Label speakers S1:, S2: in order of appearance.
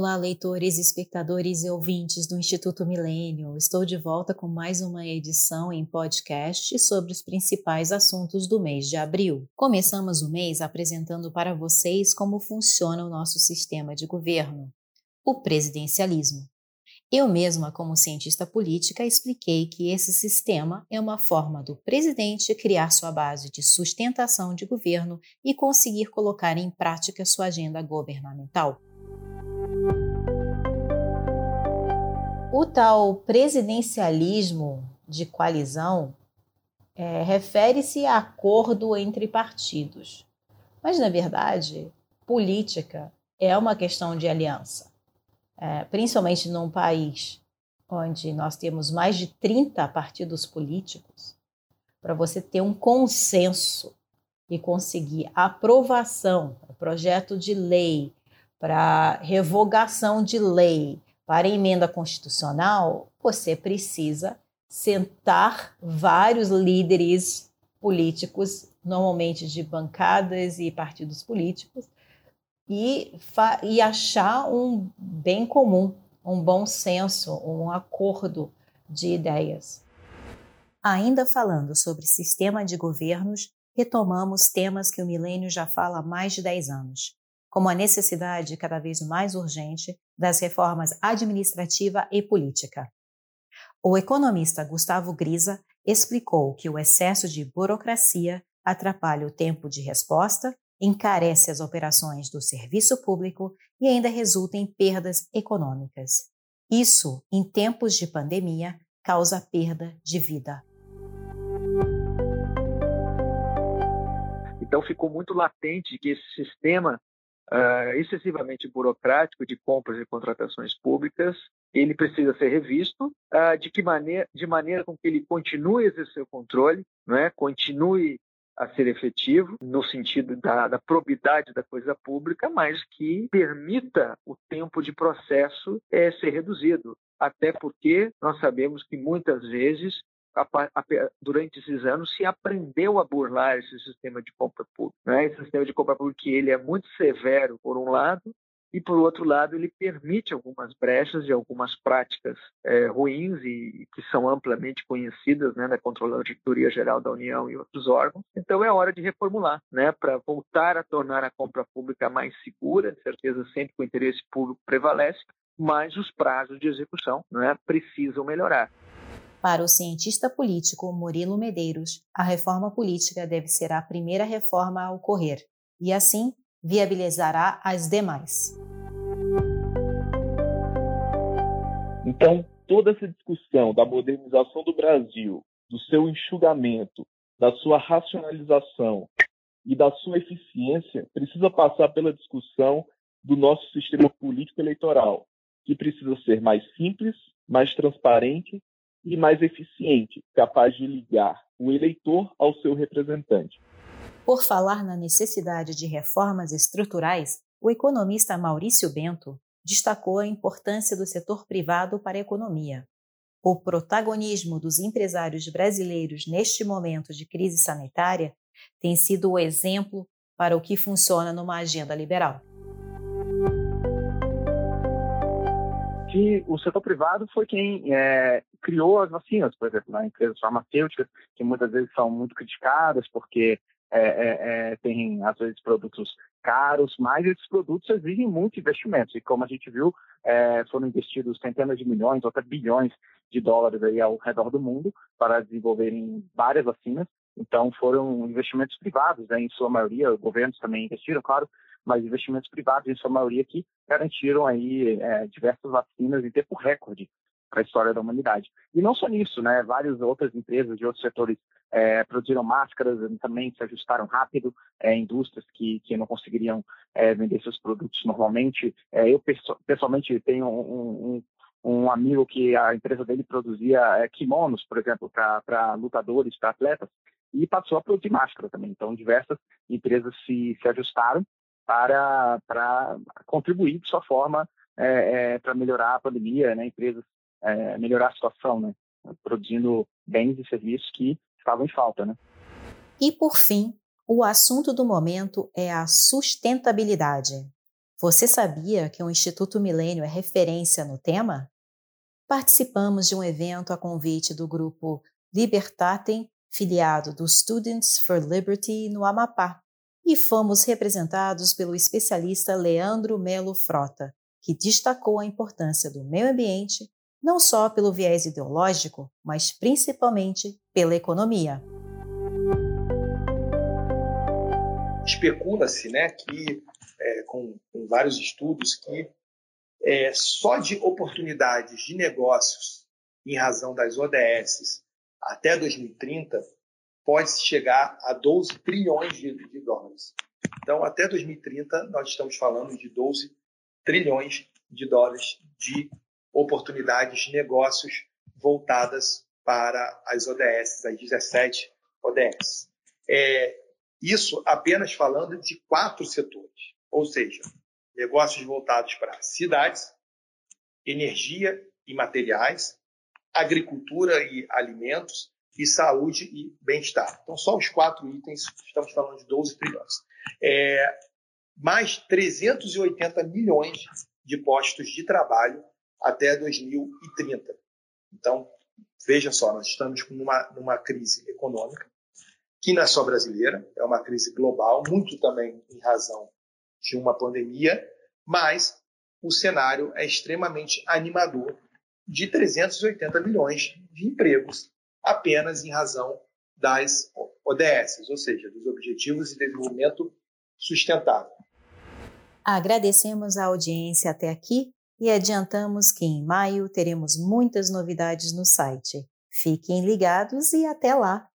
S1: Olá, leitores, espectadores e ouvintes do Instituto Milênio. Estou de volta com mais uma edição em podcast sobre os principais assuntos do mês de abril. Começamos o mês apresentando para vocês como funciona o nosso sistema de governo, o presidencialismo. Eu mesma, como cientista política, expliquei que esse sistema é uma forma do presidente criar sua base de sustentação de governo e conseguir colocar em prática sua agenda governamental. O tal presidencialismo de coalizão é, refere-se a acordo entre partidos. Mas, na verdade, política é uma questão de aliança. É, principalmente num país onde nós temos mais de 30 partidos políticos, para você ter um consenso e conseguir aprovação para projeto de lei, para revogação de lei, para emenda constitucional, você precisa sentar vários líderes políticos, normalmente de bancadas e partidos políticos, e, e achar um bem comum, um bom senso, um acordo de ideias. Ainda falando sobre sistema de governos, retomamos temas que o milênio já fala há mais de 10 anos como a necessidade cada vez mais urgente das reformas administrativa e política. O economista Gustavo Grisa explicou que o excesso de burocracia atrapalha o tempo de resposta, encarece as operações do serviço público e ainda resulta em perdas econômicas. Isso, em tempos de pandemia, causa perda de vida.
S2: Então ficou muito latente que esse sistema uh, excessivamente burocrático de compras e contratações públicas, ele precisa ser revisto uh, de que maneira, de maneira com que ele continue a exercer o controle, não é? continue a ser efetivo no sentido da, da, probidade da coisa pública, mas que permita o tempo de processo é, ser reduzido. Até porque nós sabemos que muitas vezes durante esses anos se aprendeu a burlar esse sistema de compra pública. Né? Esse sistema de compra pública ele é muito severo por um lado e por outro lado ele permite algumas brechas e algumas práticas é, ruins e que são amplamente conhecidas né, na Controladoria Geral da União e outros órgãos. Então é hora de reformular, né, para voltar a tornar a compra pública mais segura, certeza sempre que o interesse público prevalece, mas os prazos de execução né, precisam melhorar.
S1: Para o cientista político Murilo Medeiros, a reforma política deve ser a primeira reforma a ocorrer e, assim, viabilizará as demais.
S3: Então, toda essa discussão da modernização do Brasil, do seu enxugamento, da sua racionalização e da sua eficiência precisa passar pela discussão do nosso sistema político eleitoral, que precisa ser mais simples, mais transparente e mais eficiente, capaz de ligar o eleitor ao seu representante.
S1: Por falar na necessidade de reformas estruturais, o economista Maurício Bento destacou a importância do setor privado para a economia. O protagonismo dos empresários brasileiros neste momento de crise sanitária tem sido o exemplo para o que funciona numa agenda liberal.
S4: Que o setor privado foi quem é, criou as vacinas, por exemplo, né? empresas farmacêuticas, que muitas vezes são muito criticadas porque é, é, é, às vezes, produtos caros, mas esses produtos exigem muitos investimentos. E como a gente viu, é, foram investidos centenas de milhões, ou até bilhões de dólares aí ao redor do mundo para desenvolverem várias vacinas. Então, foram investimentos privados, né, em sua maioria, governos também investiram, claro, mas investimentos privados, em sua maioria, que garantiram aí é, diversas vacinas em tempo recorde para a história da humanidade. E não só nisso, né? Várias outras empresas de outros setores é, produziram máscaras, também se ajustaram rápido, é, indústrias que, que não conseguiriam é, vender seus produtos normalmente. É, eu pessoalmente tenho um, um, um, amigo que a empresa dele produzia é, kimonos, por exemplo, para lutadores, para atletas, e passou a produzir máscara também. Então, diversas empresas se, se ajustaram para, para contribuir de sua forma é, é, para melhorar a pandemia, né? empresas é, melhorar a situação, né? produzindo bens e serviços que estavam em falta. Né?
S1: E por fim, o assunto do momento é a sustentabilidade. Você sabia que o Instituto Milênio é referência no tema? Participamos de um evento a convite do grupo Libertatem, filiado do Students for Liberty no Amapá, e fomos representados pelo especialista Leandro Melo Frota, que destacou a importância do meio ambiente não só pelo viés ideológico, mas principalmente pela economia.
S5: Especula-se né, que é, com, com, vários estudos que é, só de oportunidades de negócios em razão das ODS até 2030 pode chegar a 12 trilhões de, de dólares. Então, até 2030, nós estamos falando de 12 trilhões de dólares de oportunidades de negócios voltadas para as ODS, as 17 ODS. É, isso apenas falando de quatro setores ou seja, negócios voltados para cidades, energia e materiais, agricultura e alimentos e saúde e bem-estar. Então, só os quatro itens, estamos falando de 12 trilhões. É, mais 380 milhões de postos de trabalho até 2030. Então, veja só, nós estamos numa, numa crise econômica, que não é só brasileira, é uma crise global, muito também em razão de uma pandemia, mas o cenário é extremamente animador de 380 milhões de empregos apenas em razão das ODS, ou seja, dos Objetivos de Desenvolvimento Sustentável.
S1: Agradecemos a audiência até aqui e adiantamos que em maio teremos muitas novidades no site. Fiquem ligados e até lá!